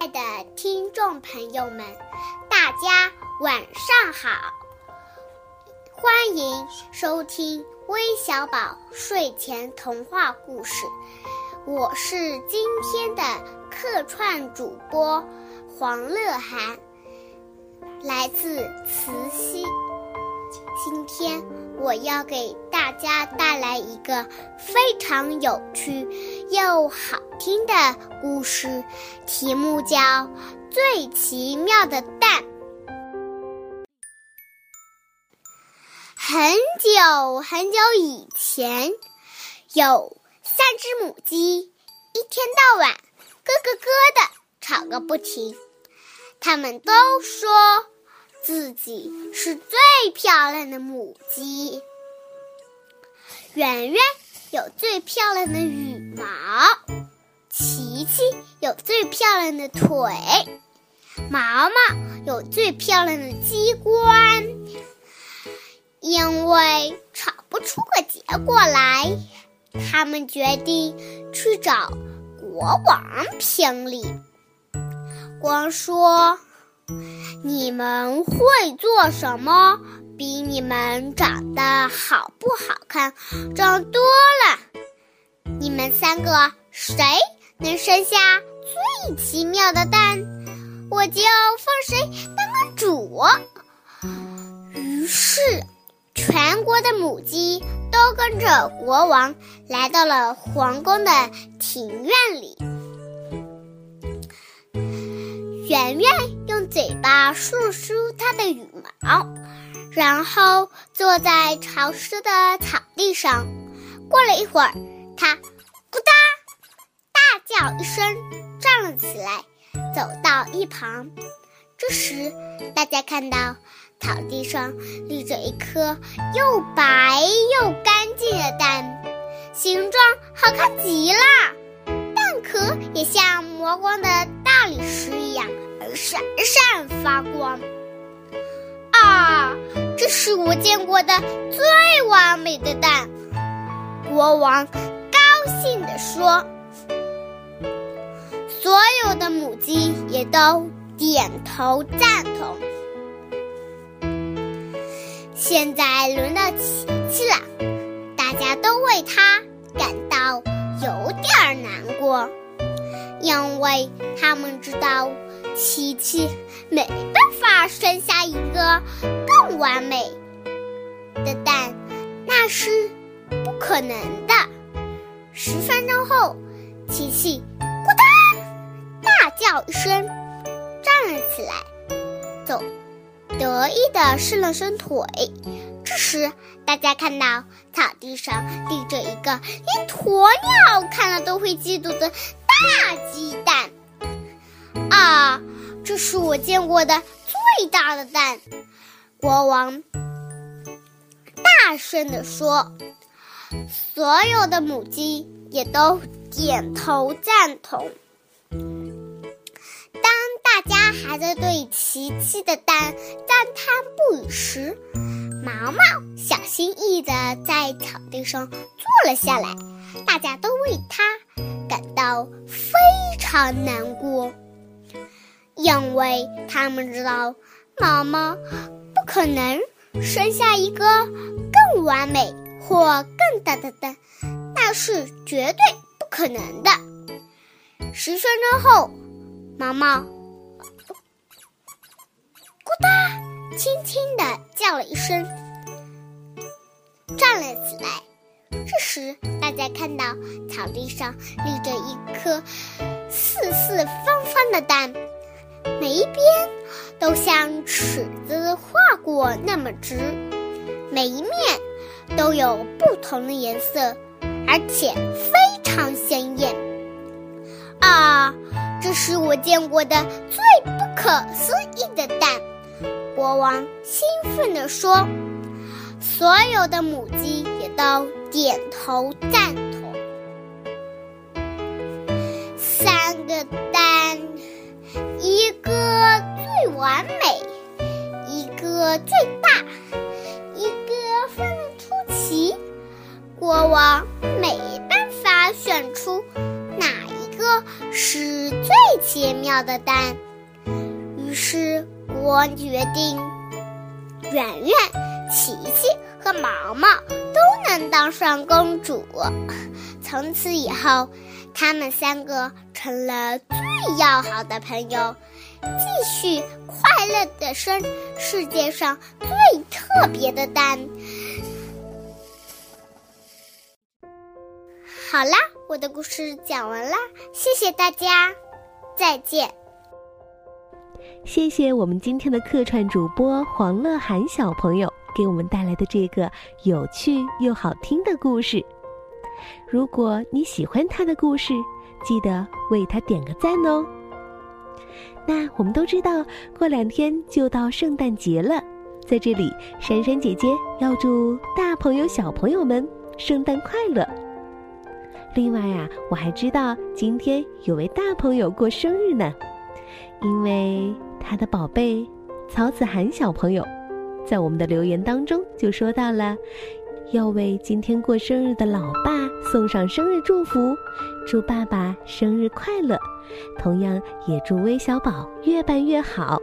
爱的听众朋友们，大家晚上好！欢迎收听微小宝睡前童话故事，我是今天的客串主播黄乐涵，来自慈溪。今天我要给大家带来一个非常有趣又好听的故事，题目叫《最奇妙的蛋》。很久很久以前，有三只母鸡，一天到晚咯咯咯的吵个不停。它们都说。自己是最漂亮的母鸡，圆圆有最漂亮的羽毛，琪琪有最漂亮的腿，毛毛有最漂亮的鸡冠。因为吵不出个结果来，他们决定去找国王评理。光说。你们会做什么？比你们长得好不好看重要多了。你们三个谁能生下最奇妙的蛋，我就放谁当个主。于是，全国的母鸡都跟着国王来到了皇宫的庭院里。圆圆用嘴巴梳了梳它的羽毛，然后坐在潮湿的草地上。过了一会儿，它“”一声，站了起来，走到一旁。这时，大家看到草地上立着一颗又白又干净的蛋，形状好看极了，蛋壳也像磨光的大理石一样。闪闪发光啊！这是我见过的最完美的蛋。国王高兴地说：“所有的母鸡也都点头赞同。”现在轮到琪琪了，大家都为他感到有点难过，因为他们知道。琪琪没办法生下一个更完美的蛋，那是不可能的。十分钟后，琪琪“”叫一声，站了起来，走，得意的伸了伸腿。这时，大家看到草地上立着一个连鸵鸟看了都会嫉妒的大鸡蛋。啊，这是我见过的最大的蛋！国王大声地说。所有的母鸡也都点头赞同。还在对琪琪的蛋赞叹不已时，毛毛小心翼翼地在草地上坐了下来。大家都为他感到非常难过。因为他们知道，毛毛不可能生下一个更完美或更大的蛋，那是绝对不可能的。十分钟后，毛毛哒，轻轻地叫了一声，站了起来。这时，大家看到草地上立着一颗四四方方的蛋。每一边都像尺子画过那么直，每一面都有不同的颜色，而且非常鲜艳。啊，这是我见过的最不可思议的蛋！国王兴奋地说。所有的母鸡也都点头赞同。三个蛋。一个最完美，一个最大，一个分得出奇。国王没办法选出哪一个是最奇妙的蛋。于是国王决定，圆圆、琪琪和毛毛都能当上公主。从此以后，他们三个成了最要好的朋友，继续快乐的生世界上最特别的蛋。好啦，我的故事讲完啦，谢谢大家，再见。谢谢我们今天的客串主播黄乐涵小朋友给我们带来的这个有趣又好听的故事。如果你喜欢他的故事，记得为他点个赞哦。那我们都知道，过两天就到圣诞节了，在这里，珊珊姐姐要祝大朋友小朋友们圣诞快乐。另外啊，我还知道今天有位大朋友过生日呢，因为他的宝贝曹子涵小朋友，在我们的留言当中就说到了，要为今天过生日的老爸送上生日祝福，祝爸爸生日快乐，同样也祝微小宝越办越好。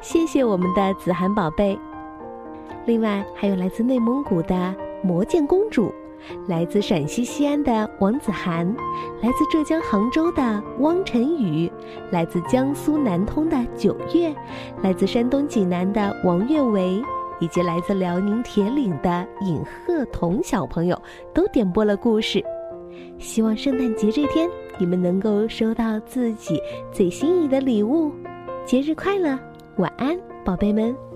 谢谢我们的子涵宝贝。另外还有来自内蒙古的魔剑公主。来自陕西西安的王子涵，来自浙江杭州的汪晨宇，来自江苏南通的九月，来自山东济南的王月维，以及来自辽宁铁岭的尹鹤彤小朋友，都点播了故事。希望圣诞节这天，你们能够收到自己最心仪的礼物。节日快乐，晚安，宝贝们。